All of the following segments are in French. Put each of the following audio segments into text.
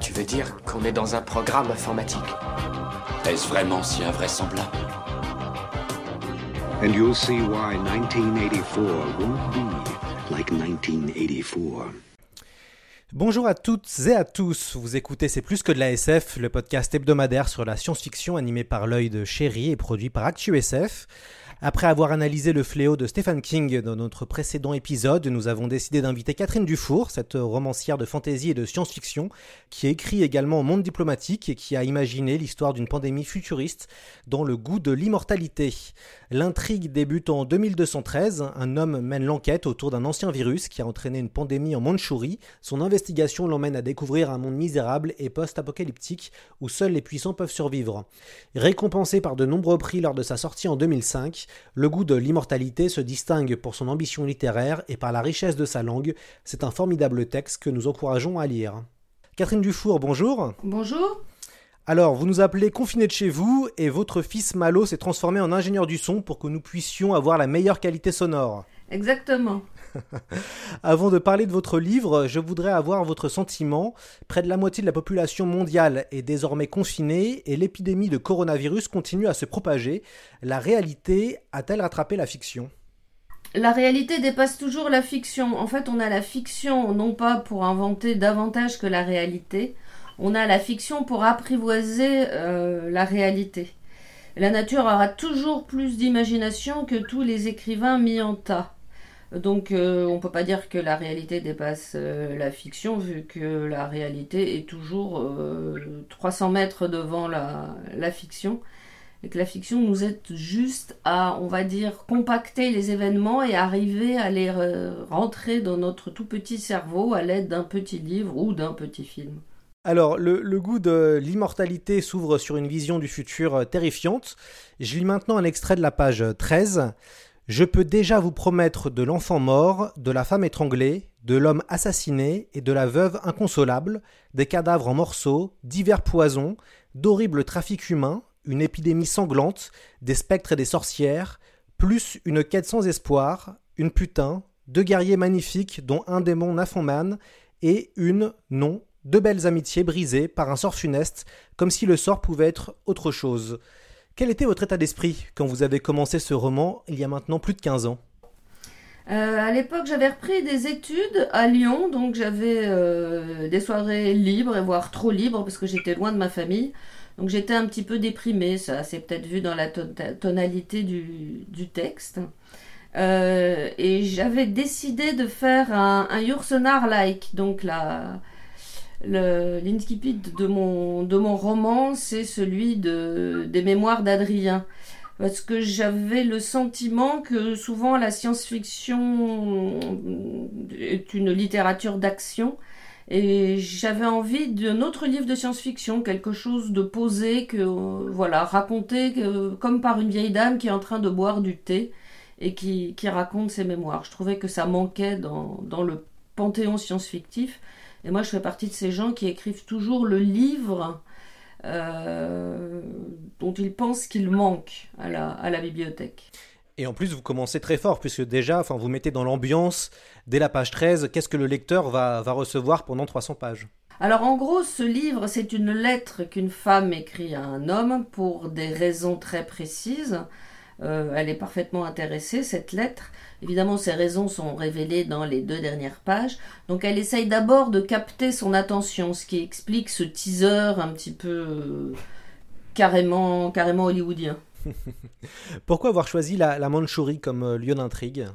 Tu veux dire qu'on est dans un programme informatique Est-ce vraiment si invraisemblable And you'll see why 1984 won't be like 1984. Bonjour à toutes et à tous, vous écoutez C'est plus que de la SF, le podcast hebdomadaire sur la science-fiction animé par l'œil de Chéri et produit par ActuSF. Après avoir analysé le fléau de Stephen King dans notre précédent épisode, nous avons décidé d'inviter Catherine Dufour, cette romancière de fantasy et de science-fiction, qui écrit également au monde diplomatique et qui a imaginé l'histoire d'une pandémie futuriste dans le goût de l'immortalité. L'intrigue débute en 2213, un homme mène l'enquête autour d'un ancien virus qui a entraîné une pandémie en Mandchourie. Son investigation l'emmène à découvrir un monde misérable et post-apocalyptique où seuls les puissants peuvent survivre. Récompensé par de nombreux prix lors de sa sortie en 2005, le goût de l'immortalité se distingue pour son ambition littéraire et par la richesse de sa langue. C'est un formidable texte que nous encourageons à lire. Catherine Dufour, bonjour. Bonjour. Alors, vous nous appelez confiné de chez vous et votre fils Malo s'est transformé en ingénieur du son pour que nous puissions avoir la meilleure qualité sonore. Exactement. Avant de parler de votre livre, je voudrais avoir votre sentiment. Près de la moitié de la population mondiale est désormais confinée et l'épidémie de coronavirus continue à se propager. La réalité a-t-elle rattrapé la fiction? La réalité dépasse toujours la fiction. En fait, on a la fiction non pas pour inventer davantage que la réalité, on a la fiction pour apprivoiser euh, la réalité. La nature aura toujours plus d'imagination que tous les écrivains mis en tas. Donc euh, on ne peut pas dire que la réalité dépasse euh, la fiction vu que la réalité est toujours euh, 300 mètres devant la, la, fiction et que la fiction nous aide juste à, on va dire, compacter les événements et arriver à les rentrer dans notre tout petit cerveau à l'aide d'un petit livre ou d'un petit film. Alors, le, le, goût de l'immortalité s'ouvre sur une vision du futur terrifiante. Je lis maintenant un extrait de la page 13. Je peux déjà vous promettre de l'enfant mort, de la femme étranglée, de l'homme assassiné et de la veuve inconsolable, des cadavres en morceaux, divers poisons, d'horribles trafics humains, une épidémie sanglante, des spectres et des sorcières, plus une quête sans espoir, une putain, deux guerriers magnifiques dont un démon Naphoman et une, non, deux belles amitiés brisées par un sort funeste, comme si le sort pouvait être autre chose. Quel était votre état d'esprit quand vous avez commencé ce roman il y a maintenant plus de 15 ans? Euh, à l'époque, j'avais repris des études à Lyon, donc j'avais euh, des soirées libres, voire trop libres, parce que j'étais loin de ma famille. Donc j'étais un petit peu déprimée, ça s'est peut-être vu dans la tonalité du, du texte. Euh, et j'avais décidé de faire un, un Yourcenar-like, donc la, l'incipit de mon, de mon roman, c'est celui de, des mémoires d'Adrien. Parce que j'avais le sentiment que souvent la science-fiction est une littérature d'action. Et j'avais envie d'un autre livre de science-fiction, quelque chose de posé, que voilà, raconté comme par une vieille dame qui est en train de boire du thé et qui, qui raconte ses mémoires. Je trouvais que ça manquait dans, dans le panthéon science-fictif. Et moi, je fais partie de ces gens qui écrivent toujours le livre euh, dont ils pensent qu'il manque à la, à la bibliothèque. Et en plus, vous commencez très fort, puisque déjà, enfin, vous mettez dans l'ambiance, dès la page 13, qu'est-ce que le lecteur va, va recevoir pendant 300 pages? Alors en gros, ce livre, c'est une lettre qu'une femme écrit à un homme pour des raisons très précises. Euh, elle est parfaitement intéressée, cette lettre. Évidemment, ses raisons sont révélées dans les deux dernières pages. Donc elle essaye d'abord de capter son attention, ce qui explique ce teaser un petit peu euh, carrément, carrément hollywoodien. Pourquoi avoir choisi la, la Mandchourie comme euh, lieu d'intrigue?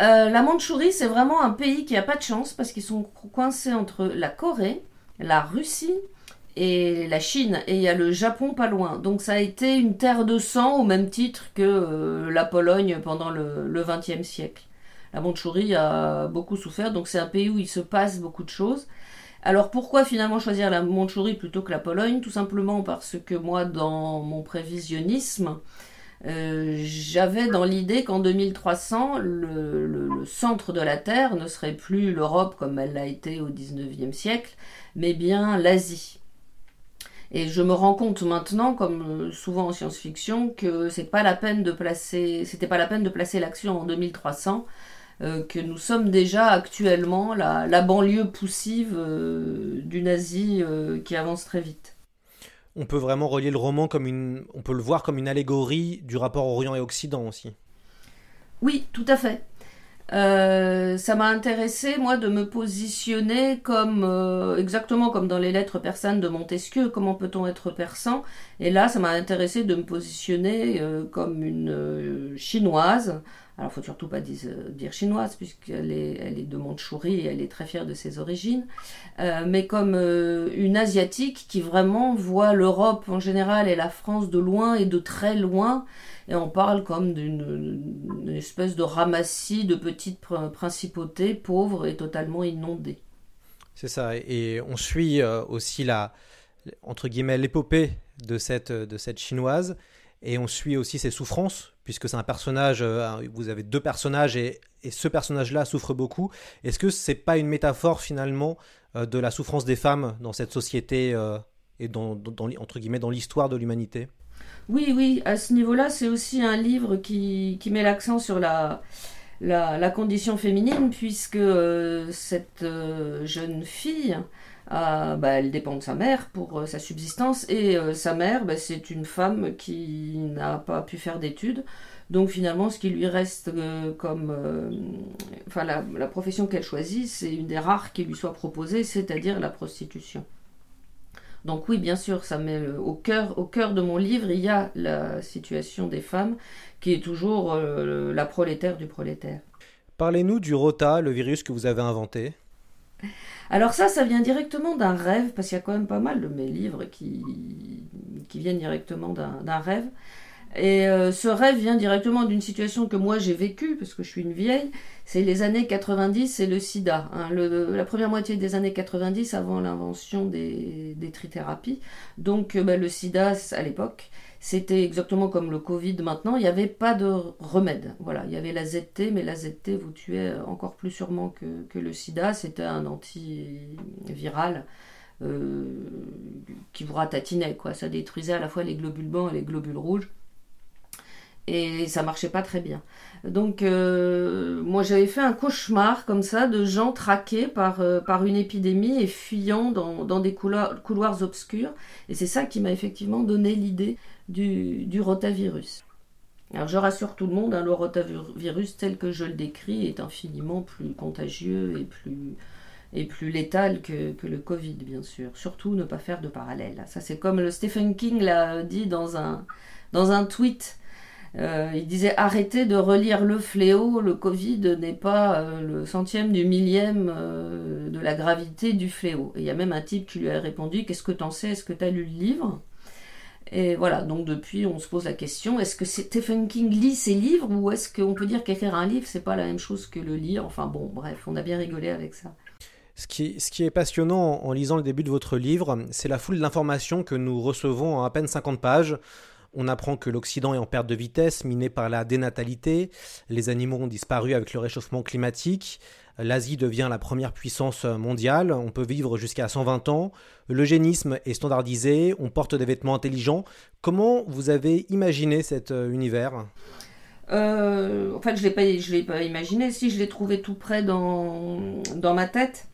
Euh, La Mandchourie, c'est vraiment un pays qui a pas de chance parce qu'ils sont coincés entre la Corée, la Russie et la Chine, et il y a le Japon pas loin. Donc ça a été une terre de sang au même titre que euh, la Pologne pendant le XXe siècle. La Mandchourie a beaucoup souffert, donc c'est un pays où il se passe beaucoup de choses. Alors pourquoi finalement choisir la Mandchourie plutôt que la Pologne? Tout simplement parce que moi, dans mon prévisionnisme, euh, j'avais dans l'idée qu'en 2300, le, le, centre de la Terre ne serait plus l'Europe comme elle l'a été au 19e siècle, mais bien l'Asie. Et je me rends compte maintenant, comme souvent en science-fiction, que c'est pas la peine de placer, c'était pas la peine de placer l'action en 2300, euh, que nous sommes déjà actuellement la, la banlieue poussive euh, d'une Asie euh, qui avance très vite on peut vraiment relier le roman comme une, on peut le voir comme une allégorie du rapport Orient et Occident aussi. Oui, tout à fait. Euh, ça m'a intéressé, moi, de me positionner comme euh, exactement comme dans les lettres persanes de Montesquieu. Comment peut-on être persan? Et là, ça m'a intéressé de me positionner euh, comme une chinoise alors, faut surtout pas euh, dire, chinoise, puisqu'elle est, elle est de Mandchourie et elle est très fière de ses origines, euh, mais comme euh, une asiatique qui vraiment voit l'Europe en général et la France de loin et de très loin, et on parle comme d'une espèce de ramassis de petites principautés pauvres et totalement inondées. C'est ça, et on suit aussi la, entre guillemets, l'épopée de cette, de cette chinoise, et on suit aussi ses souffrances, puisque c'est un personnage, euh, vous avez deux personnages et, ce personnage-là souffre beaucoup. Est-ce que c'est pas une métaphore finalement euh, de la souffrance des femmes dans cette société euh, et dans, entre guillemets dans l'histoire de l'humanité? Oui, oui, à ce niveau-là, c'est aussi un livre qui, met l'accent sur la, la, condition féminine, puisque cette jeune fille bah, elle dépend de sa mère pour euh, sa subsistance et euh, sa mère, bah, c'est une femme qui n'a pas pu faire d'études. Donc finalement, ce qui lui reste euh, comme, enfin la, la profession qu'elle choisit, c'est une des rares qui lui soit proposée, c'est-à-dire la prostitution. Donc oui, bien sûr, ça met au cœur, au cœur de mon livre, il y a la situation des femmes qui est toujours la prolétaire du prolétaire. Parlez-nous du rota, le virus que vous avez inventé. Alors ça, ça vient directement d'un rêve, parce qu'il y a quand même pas mal de mes livres qui, viennent directement d'un rêve. Et euh, ce rêve vient directement d'une situation que moi j'ai vécue, parce que je suis une vieille, c'est les années 90 et le sida. Hein. la première moitié des années 90 avant l'invention des, des trithérapies. Donc euh, bah, le sida à l'époque, c'était exactement comme le Covid maintenant, il n'y avait pas de remède. Voilà, il y avait la ZT, mais la ZT vous tuait encore plus sûrement que, le sida. C'était un antiviral euh, qui vous ratatinait, quoi. Ça détruisait à la fois les globules blancs et les globules rouges. Et ça marchait pas très bien. Donc, euh, moi, j'avais fait un cauchemar comme ça de gens traqués par, euh, par une épidémie et fuyant dans, dans des couloirs, couloirs obscurs. Et c'est ça qui m'a effectivement donné l'idée du, rotavirus. Alors je rassure tout le monde, hein, le rotavirus tel que je le décris est infiniment plus contagieux et plus, et plus létal que, le Covid, bien sûr. Surtout ne pas faire de parallèle. Ça c'est comme le Stephen King l'a dit dans un, dans un tweet. Euh, il disait arrêtez de relire le fléau, le Covid n'est pas euh, le centième du millième euh, de la gravité du fléau. Et il y a même un type qui lui a répondu qu'est-ce que t'en sais, est-ce que t'as lu le livre? Et voilà, donc depuis, on se pose la question est-ce que Stephen King lit ses livres ou est-ce qu'on peut dire qu'écrire un livre, c'est pas la même chose que le lire? Enfin bon, bref, on a bien rigolé avec ça. Ce qui, ce qui est passionnant en lisant le début de votre livre, c'est la foule d'informations que nous recevons en à peine 50 pages. On apprend que l'Occident est en perte de vitesse, miné par la dénatalité, les animaux ont disparu avec le réchauffement climatique, l'Asie devient la première puissance mondiale, on peut vivre jusqu'à 120 ans, l'eugénisme est standardisé, on porte des vêtements intelligents. Comment vous avez imaginé cet euh, univers? Euh, En fait, je ne l'ai pas imaginé, si je l'ai trouvé tout près dans, dans ma tête.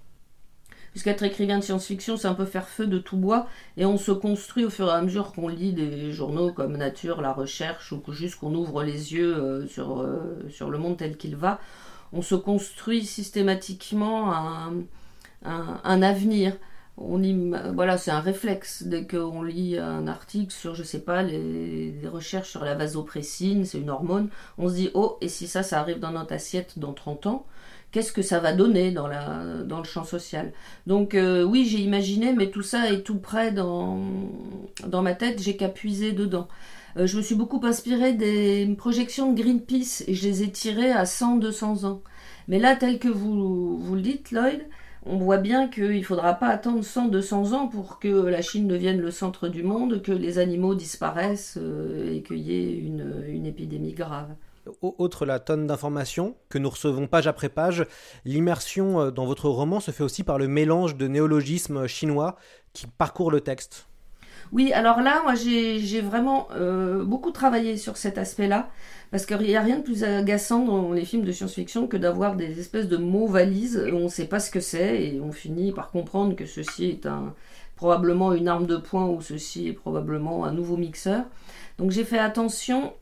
Puisqu'être écrivain de science-fiction, c'est un peu faire feu de tout bois, et on se construit au fur et à mesure qu'on lit des journaux comme Nature, La Recherche, ou juste qu'on ouvre les yeux euh, sur, sur le monde tel qu'il va on se construit systématiquement un, avenir. On voilà, c'est un réflexe. Dès qu'on lit un article sur, je sais pas, les, recherches sur la vasopressine, c'est une hormone, on se dit, oh, et si ça, ça arrive dans notre assiette dans 30 ans, qu'est-ce que ça va donner dans, la, dans le champ social Donc euh, oui, j'ai imaginé, mais tout ça est tout près dans, dans ma tête, j'ai qu'à puiser dedans. Euh, je me suis beaucoup inspirée des projections de Greenpeace et je les ai tirées à 100-200 ans. Mais là, tel que vous, vous le dites, Lloyd, on voit bien qu'il ne faudra pas attendre 100-200 ans pour que la Chine devienne le centre du monde, que les animaux disparaissent euh, et qu'il y ait une, une épidémie grave. Autre la tonne d'informations que nous recevons page après page, l'immersion euh, dans votre roman se fait aussi par le mélange de néologismes chinois qui parcourent le texte. Oui, alors là, moi j'ai vraiment euh, beaucoup travaillé sur cet aspect-là, parce qu'il n'y a rien de plus agaçant dans les films de science-fiction que d'avoir des espèces de mots valises où on ne sait pas ce que c'est et on finit par comprendre que ceci est un, probablement une arme de poing ou ceci est probablement un nouveau mixeur. Donc j'ai fait attention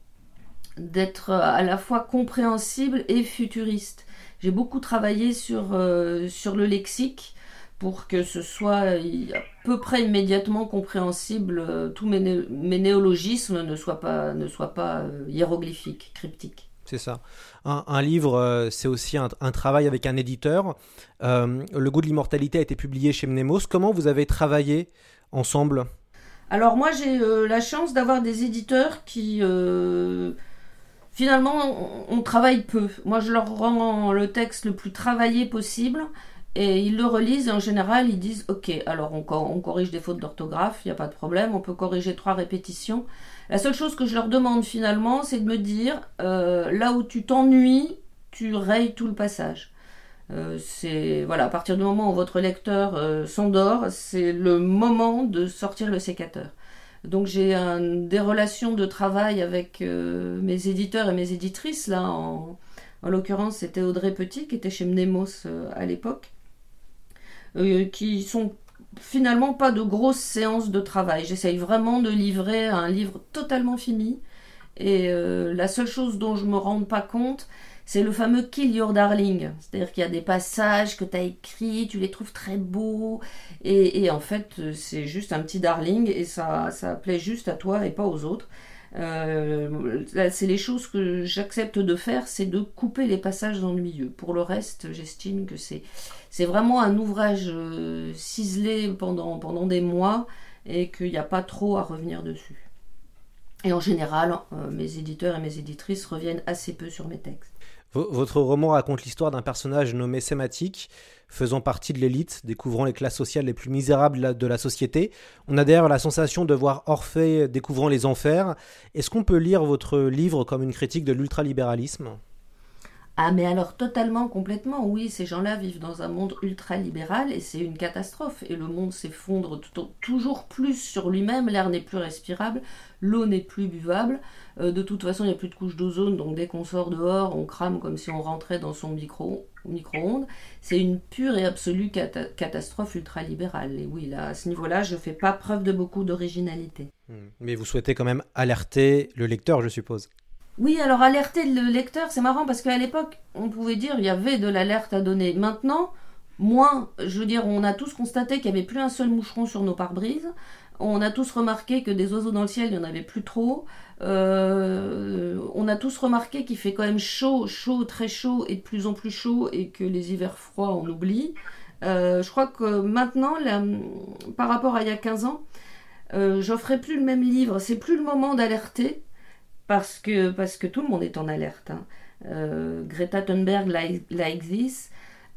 d'être à la fois compréhensible et futuriste. J'ai beaucoup travaillé sur, euh, sur le lexique pour que ce soit à peu près immédiatement compréhensible, euh, tous mes, néologismes ne soient pas, ne soient pas euh, hiéroglyphiques, cryptiques. C'est ça. Un, livre, c'est aussi un, travail avec un éditeur. le goût de l'immortalité a été publié chez Mnemos. Comment vous avez travaillé ensemble? Alors moi, j'ai la chance d'avoir des éditeurs qui finalement, on, travaille peu. Moi, je leur rends le texte le plus travaillé possible. Et ils le relisent et en général ils disent ok alors on, corrige des fautes d'orthographe, il n'y a pas de problème, on peut corriger trois répétitions. La seule chose que je leur demande finalement c'est de me dire euh, là où tu t'ennuies, tu rayes tout le passage. Euh, c'est voilà à partir du moment où votre lecteur euh, s'endort, c'est le moment de sortir le sécateur. Donc j'ai des relations de travail avec euh, mes éditeurs et mes éditrices. Là, en, l'occurrence, c'était Audrey Petit qui était chez Mnemos euh, à l'époque, euh, qui sont finalement pas de grosses séances de travail. J'essaye vraiment de livrer un livre totalement fini. Et la seule chose dont je me rends pas compte, c'est le fameux Kill Your Darling. C'est-à-dire qu'il y a des passages que tu as écrits, tu les trouves très beaux, et, en fait, c'est juste un petit darling, et ça, ça plaît juste à toi et pas aux autres. Euh, c'est les choses que j'accepte de faire, c'est de couper les passages ennuyeux. Pour le reste, j'estime que c'est, c'est vraiment un ouvrage euh, ciselé pendant, pendant des mois et qu'il n'y a pas trop à revenir dessus. Et en général, euh, mes éditeurs et mes éditrices reviennent assez peu sur mes textes. Votre roman raconte l'histoire d'un personnage nommé Sématique, faisant partie de l'élite, découvrant les classes sociales les plus misérables de la société. On a d'ailleurs la sensation de voir Orphée découvrant les enfers. Est-ce qu'on peut lire votre livre comme une critique de l'ultralibéralisme? Ah mais alors totalement, complètement, oui, ces gens-là vivent dans un monde ultra-libéral et c'est une catastrophe. Et le monde s'effondre toujours plus sur lui-même, l'air n'est plus respirable, l'eau n'est plus buvable. Euh, de toute façon, il n'y a plus de couche d'ozone, donc dès qu'on sort dehors, on crame comme si on rentrait dans son micro, micro-ondes. C'est une pure et absolue catastrophe ultra-libérale. Et oui, là, à ce niveau-là, je ne fais pas preuve de beaucoup d'originalité. Hmm. Mais vous souhaitez quand même alerter le lecteur, je suppose oui, alors alerter le lecteur, c'est marrant parce qu'à l'époque, on pouvait dire il y avait de l'alerte à donner. Maintenant, moins, je veux dire, on a tous constaté qu'il n'y avait plus un seul moucheron sur nos pare-brises. On a tous remarqué que des oiseaux dans le ciel, il n'y en avait plus trop. Euh, on a tous remarqué qu'il fait quand même chaud, chaud, très chaud et de plus en plus chaud et que les hivers froids, on oublie. Euh, je crois que maintenant, par rapport à il y a 15 ans, euh, j'offrais plus le même livre. C'est plus le moment d'alerter parce que, parce que tout le monde est en alerte. Hein. Euh, Greta Thunberg like, this.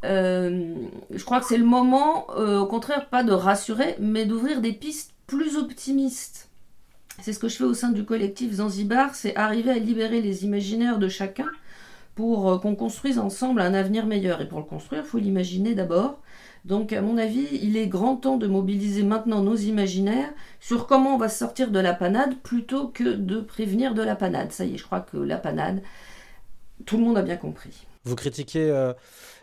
Je crois que c'est le moment, au contraire, pas de rassurer, mais d'ouvrir des pistes plus optimistes. C'est ce que je fais au sein du collectif Zanzibar, c'est arriver à libérer les imaginaires de chacun pour qu'on construise ensemble un avenir meilleur. Et pour le construire, il faut l'imaginer d'abord. Donc, à mon avis, il est grand temps de mobiliser maintenant nos imaginaires sur comment on va sortir de la panade plutôt que de prévenir de la panade. Ça y est, je crois que la panade, tout le monde a bien compris. Vous critiquez euh,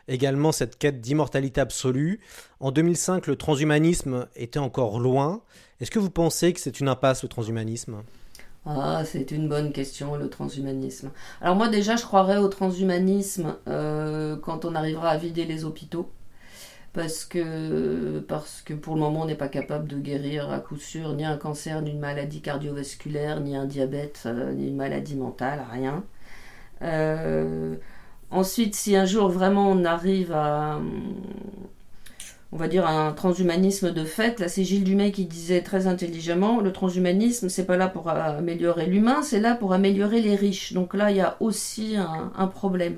également cette quête d'immortalité absolue. En 2005, le transhumanisme était encore loin. Est-ce que vous pensez que c'est une impasse, le transhumanisme? Ah, c'est une bonne question, le transhumanisme. Alors moi déjà, je croirais au transhumanisme euh, quand on arrivera à vider les hôpitaux parce que, parce que pour le moment on n'est pas capable de guérir à coup sûr ni un cancer, ni une maladie cardiovasculaire, ni un diabète, euh, ni une maladie mentale, rien. Euh, ensuite, si un jour vraiment on arrive à, on va dire, un transhumanisme de fait, là c'est Gilles Dumay qui disait très intelligemment, le transhumanisme c'est pas là pour améliorer l'humain, c'est là pour améliorer les riches. Donc là il y a aussi un problème.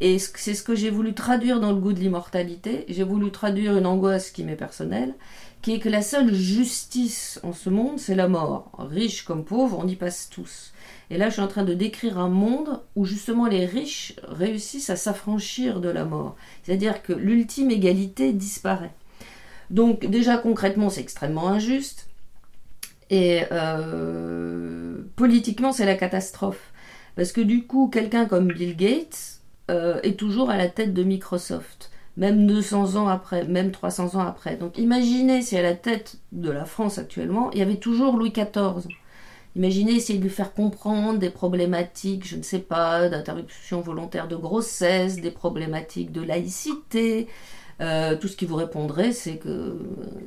Et c'est ce que j'ai voulu traduire dans le goût de l'immortalité. J'ai voulu traduire une angoisse qui m'est personnelle, qui est que la seule justice en ce monde, c'est la mort. Riche comme pauvre, on y passe tous. Et là, je suis en train de décrire un monde où justement les riches réussissent à s'affranchir de la mort. C'est-à-dire que l'ultime égalité disparaît. Donc déjà concrètement, c'est extrêmement injuste. Et euh, politiquement, c'est la catastrophe. Parce que du coup, quelqu'un comme Bill Gates euh, est toujours à la tête de Microsoft, même 200 ans après, même 300 ans après. Donc imaginez si à la tête de la France actuellement, il y avait toujours Louis XIV. Imaginez essayer de lui faire comprendre des problématiques, je ne sais pas, d'interruption volontaire de grossesse, des problématiques de laïcité, euh, tout ce qui vous répondrait, c'est que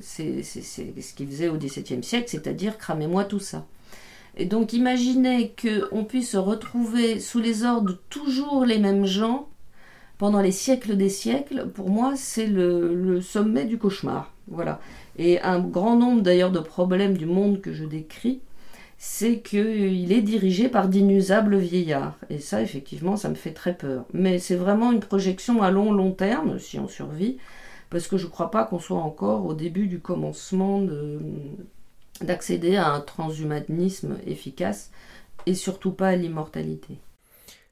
c'est ce qu'il faisait au XVIIe siècle, c'est-à-dire cramez-moi tout ça. Et donc imaginez qu'on puisse se retrouver sous les ordres toujours les mêmes gens pendant les siècles des siècles, pour moi c'est le, le, sommet du cauchemar. Voilà. Et un grand nombre d'ailleurs de problèmes du monde que je décris, c'est qu'il est dirigé par d'inusables vieillards. Et ça, effectivement, ça me fait très peur. Mais c'est vraiment une projection à long, long terme, si on survit, parce que je ne crois pas qu'on soit encore au début du commencement d'accéder à un transhumanisme efficace, et surtout pas à l'immortalité.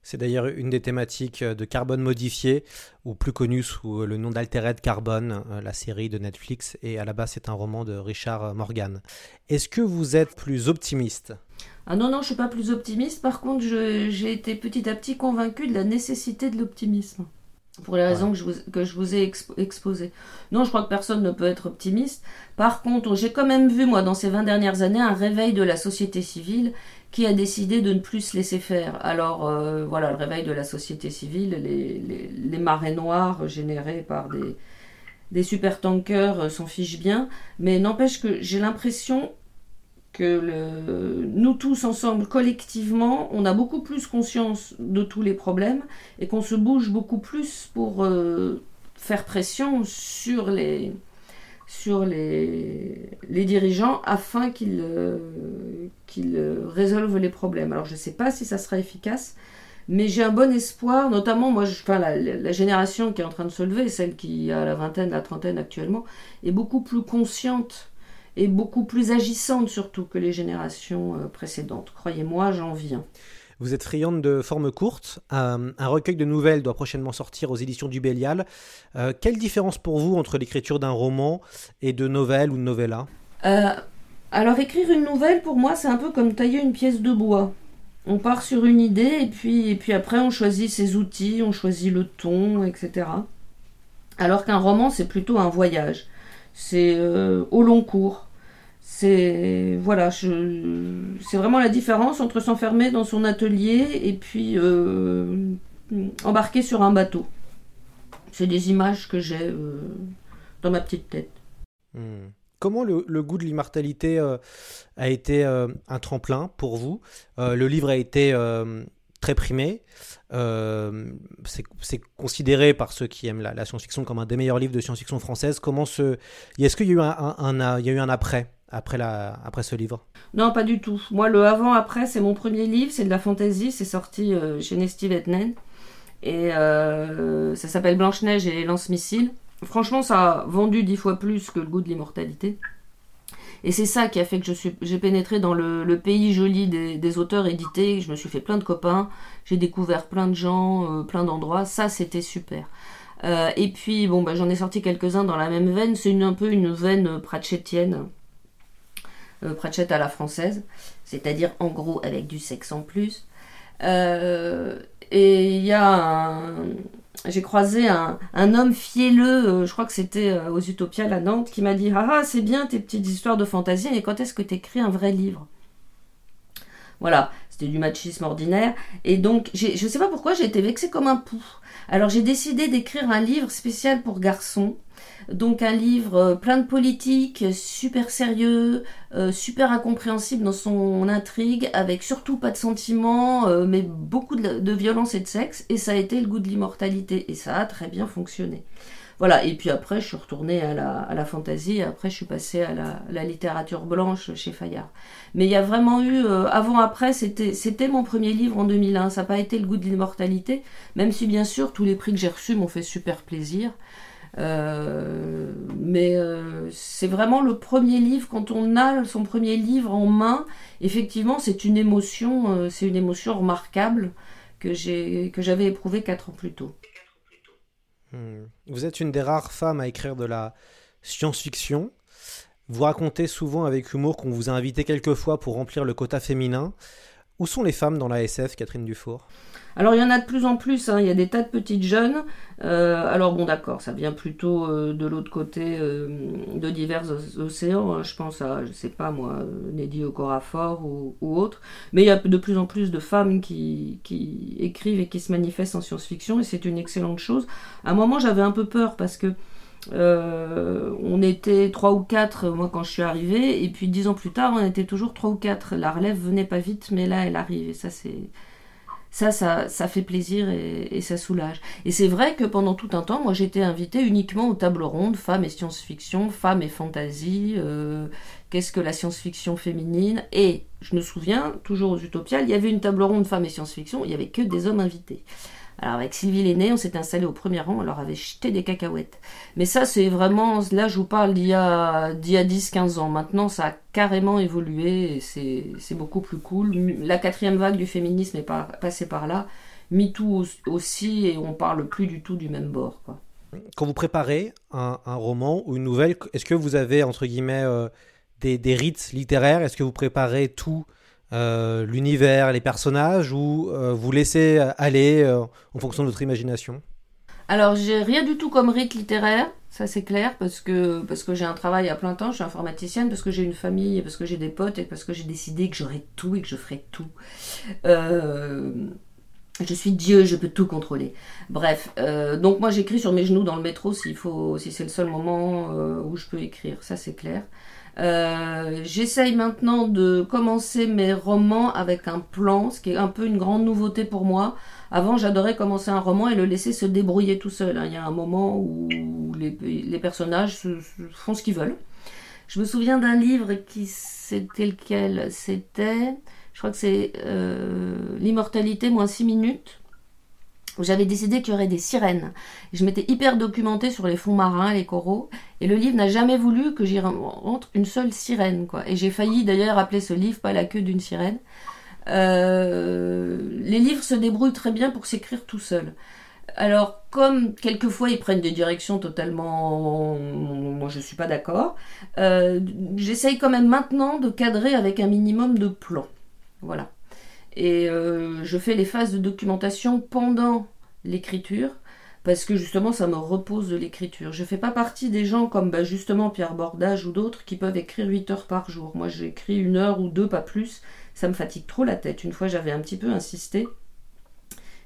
C'est d'ailleurs une des thématiques de Carbone modifié, ou plus connue sous le nom d'Altered Carbone, euh, la série de Netflix, et à la base c'est un roman de Richard Morgan. Est-ce que vous êtes plus optimiste? Ah non, non, je ne suis pas plus optimiste, par contre j'ai été petit à petit convaincu de la nécessité de l'optimisme pour les raisons que, je vous, que je vous ai exposées. Non, je crois que personne ne peut être optimiste. Par contre, j'ai quand même vu, moi, dans ces 20 dernières années, un réveil de la société civile qui a décidé de ne plus se laisser faire. Alors, euh, voilà, le réveil de la société civile, les, marées noires générées par des, des super-tankers euh, s'en fichent bien, mais n'empêche que j'ai l'impression que nous tous ensemble, collectivement, on a beaucoup plus conscience de tous les problèmes et qu'on se bouge beaucoup plus pour euh, faire pression sur les, sur les, les dirigeants afin qu'ils euh, qu'ils résolvent les problèmes. Alors je ne sais pas si ça sera efficace, mais j'ai un bon espoir, notamment moi, je, enfin, la, la, génération qui est en train de se lever, celle qui a la vingtaine, la trentaine actuellement, est beaucoup plus consciente et beaucoup plus agissante surtout que les générations euh, précédentes. Croyez-moi, j'en viens. Vous êtes friande de forme courte. Euh, un recueil de nouvelles doit prochainement sortir aux éditions du Bélial. Euh, quelle différence pour vous entre l'écriture d'un roman et de nouvelles ou de novella Alors écrire une nouvelle, pour moi, c'est un peu comme tailler une pièce de bois. On part sur une idée et puis, et puis après on choisit ses outils, on choisit le ton, etc. Alors qu'un roman, c'est plutôt un voyage c'est euh, au long cours. C'est voilà, c'est vraiment la différence entre s'enfermer dans son atelier et puis euh, embarquer sur un bateau. C'est des images que j'ai euh, dans ma petite tête. Hmm. Comment le, goût de l'immortalité a été un tremplin pour vous? Le livre a été très primé. Euh, c'est considéré par ceux qui aiment la, science-fiction comme un des meilleurs livres de science-fiction française. Comment ce, est-ce qu'il y a eu un après? Après, ce livre? Non, pas du tout. Moi, le avant-après, c'est mon premier livre, c'est de la fantasy, c'est sorti euh, chez Nesty Vetnen. Et euh, ça s'appelle Blanche-Neige et les lance-missiles. Franchement, ça a vendu dix fois plus que le goût de l'immortalité. Et c'est ça qui a fait que j'ai pénétré dans le, pays joli des, auteurs édités. Je me suis fait plein de copains, j'ai découvert plein de gens, euh, plein d'endroits. Ça, c'était super. Euh, et puis, bon, bah, j'en ai sorti quelques-uns dans la même veine. C'est un peu une veine pratchettienne. Euh, Pratchett à la française. C'est-à-dire, en gros, avec du sexe en plus. et il y a j'ai croisé un, homme fielleux, euh, je crois que c'était euh, aux Utopiales à Nantes, qui m'a dit Ah, ah c'est bien tes petites histoires de fantaisie, mais quand est-ce que tu écris un vrai livre? Voilà, du machisme ordinaire. Et donc, je sais pas pourquoi, j'ai été vexée comme un pou. Alors, j'ai décidé d'écrire un livre spécial pour garçons donc un livre euh, plein de politique, super sérieux, euh, super incompréhensible dans son intrigue, avec surtout pas de sentiments, euh, mais beaucoup de, violence et de sexe, et ça a été le goût de l'immortalité, et ça a très bien fonctionné. Voilà, et puis après, je suis retournée à la, à la fantasy, et après, je suis passée à la, la littérature blanche chez Fayard. Mais il y a vraiment eu, euh, avant-après, c'était, mon premier livre en 2001, ça n'a pas été Le goût de l'immortalité, même si bien sûr, tous les prix que j'ai reçus m'ont fait super plaisir. Euh, mais euh, c'est vraiment le premier livre, quand on a son premier livre en main, effectivement, c'est une émotion, c'est une émotion remarquable que j'avais éprouvée quatre ans plus tôt. Hmm. Vous êtes une des rares femmes à écrire de la science-fiction. Vous racontez souvent avec humour qu'on vous a invité quelques fois pour remplir le quota féminin. Où sont les femmes dans la SF, Catherine Dufour? Alors il y en a de plus en plus, hein. il y a des tas de petites jeunes. Euh, alors bon d'accord, ça vient plutôt euh, de l'autre côté euh, de divers océans. hein. Je pense à, je sais pas moi, euh, Neddy Okorafor ou, ou autre. Mais il y a de plus en plus de femmes qui, qui écrivent et qui se manifestent en science-fiction et c'est une excellente chose. À un moment j'avais un peu peur parce que euh, on était trois ou quatre moi quand je suis arrivée et puis dix ans plus tard on était toujours trois ou quatre. La relève venait pas vite mais là elle arrive et ça c'est ça, ça, ça fait plaisir et, ça soulage. Et c'est vrai que pendant tout un temps, moi j'étais invitée uniquement aux tables rondes, femmes et science-fiction, femmes et fantasy, euh, qu'est-ce que la science-fiction féminine. Et je me souviens, toujours aux Utopias, il y avait une table ronde femmes et science-fiction, il n'y avait que des hommes invités. Alors avec Sylvie Lenné, on s'est installé au premier rang, on leur avait jeté des cacahuètes. Mais ça, c'est vraiment, là je vous parle d'il y a, y a 10-15 ans. Maintenant, ça a carrément évolué et c'est, beaucoup plus cool. La quatrième vague du féminisme est par, passée par là. MeToo aussi, et on parle plus du tout du même bord. Quoi. Quand vous préparez un, un roman ou une nouvelle, est-ce que vous avez, entre guillemets, euh, des, des rites littéraires? Est-ce que vous préparez tout euh, l'univers, les personnages, ou euh, vous laissez aller euh, en fonction de votre imagination? Alors, j'ai rien du tout comme rite littéraire, ça c'est clair, parce que, j'ai un travail à plein temps, je suis informaticienne, parce que j'ai une famille, parce que j'ai des potes, et parce que j'ai décidé que j'aurais tout et que je ferais tout. Je suis Dieu, je peux tout contrôler. Bref, donc moi j'écris sur mes genoux dans le métro si c'est le seul moment où je peux écrire, ça c'est clair. Euh, J'essaye maintenant de commencer mes romans avec un plan, ce qui est un peu une grande nouveauté pour moi. Avant, j'adorais commencer un roman et le laisser se débrouiller tout seul. hein. Il y a un moment où les, personnages font ce qu'ils veulent. Je me souviens d'un livre qui c'était lequel? C'était, je crois que c'est euh, L'immortalité moins 6 minutes j'avais décidé qu'il y aurait des sirènes. Je m'étais hyper documentée sur les fonds marins, les coraux, et le livre n'a jamais voulu que j'y rentre une seule sirène. Et j'ai failli d'ailleurs appeler ce livre pas la queue d'une sirène. Euh, les livres se débrouillent très bien pour s'écrire tout seuls. Alors, comme quelquefois ils prennent des directions totalement, moi je suis pas d'accord, euh, j'essaye quand même maintenant de cadrer avec un minimum de plan. Voilà. Et euh, je fais les phases de documentation pendant l'écriture parce que justement ça me repose de l'écriture. Je fais pas partie des gens comme bah, justement Pierre Bordage ou d'autres qui peuvent écrire 8 heures par jour. Moi j'écris une heure ou deux, pas plus. Ça me fatigue trop la tête. Une fois j'avais un petit peu insisté.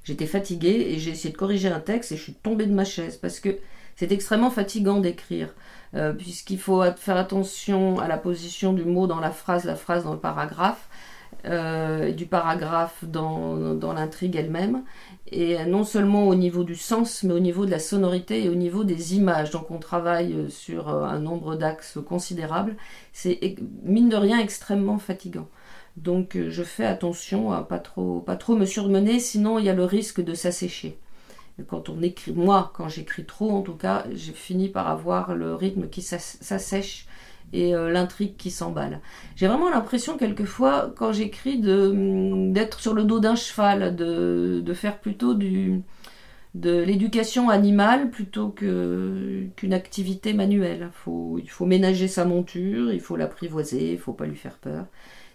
J'étais fatiguée et j'ai essayé de corriger un texte et je suis tombée de ma chaise parce que c'est extrêmement fatigant d'écrire. Euh, puisqu'il faut faire attention à la position du mot dans la phrase, la phrase dans le paragraphe euh, du paragraphe dans, l'intrigue elle-même, et non seulement au niveau du sens, mais au niveau de la sonorité et au niveau des images. Donc on travaille sur euh, un nombre d'axes considérable. C'est mine de rien extrêmement fatigant. Donc euh, je fais attention à pas trop, pas trop me surmener, sinon il y a le risque de s'assécher. Quand on écrit, moi, quand j'écris trop, en tout cas, j'ai fini par avoir le rythme qui s'assèche et euh, l'intrigue qui s'emballe. J'ai vraiment l'impression quelquefois quand j'écris de d'être sur le dos d'un cheval, de, de faire plutôt du de l'éducation animale plutôt qu'une activité manuelle. Faut, il faut ménager sa monture, il faut l'apprivoiser, il faut pas lui faire peur.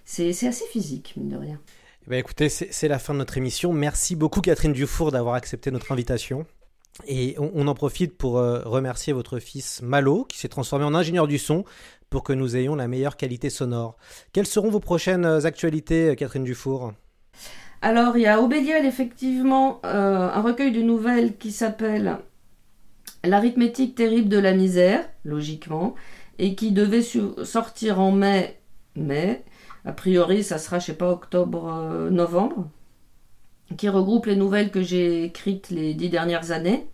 C'est assez physique, mine de rien. Eh ben, écoutez, c'est la fin de notre émission. Merci beaucoup Catherine Dufour d'avoir accepté notre invitation. Et on, en profite pour euh, remercier votre fils Malo qui s'est transformé en ingénieur du son pour que nous ayons la meilleure qualité sonore. Quelles seront vos prochaines actualités, Catherine Dufour? Alors, il y a Obélial, effectivement, euh, un recueil de nouvelles qui s'appelle L'arithmétique terrible de la misère, logiquement, et qui devait sortir en mai. mai. A priori, ça sera, je sais pas, octobre-novembre, qui regroupe les nouvelles que j'ai écrites les dix dernières années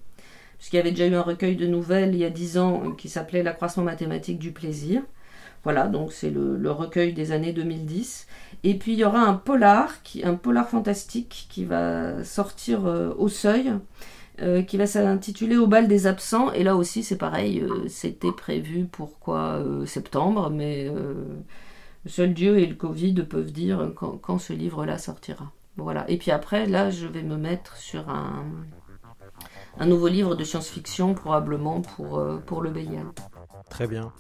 puisqu'il y avait déjà eu un recueil de nouvelles il y a dix ans euh, qui s'appelait L'accroissement mathématique du plaisir. Voilà, donc c'est le, recueil des années 2010. Et puis il y aura un polar, un polar fantastique qui va sortir euh, au seuil, euh, qui va s'intituler Au bal des absents. Et là aussi c'est pareil, c'était prévu pour quoi septembre, mais seul Dieu et le Covid peuvent dire quand ce livre-là sortira. Voilà. Et puis après, là, je vais me mettre sur un, nouveau livre de science-fiction, probablement pour, euh, le Bélial. Très bien.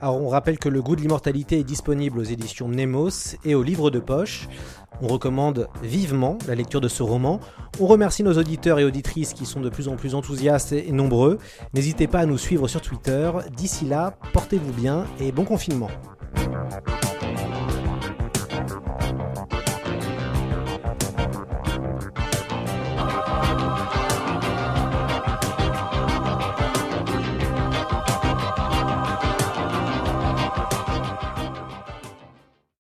Alors on rappelle que le goût de l'immortalité est disponible aux éditions Nemos et au livre de poche. On recommande vivement la lecture de ce roman. On remercie nos auditeurs et auditrices qui sont de plus en plus enthousiastes et nombreux. N'hésitez pas à nous suivre sur Twitter. D'ici là, portez-vous bien et bon confinement.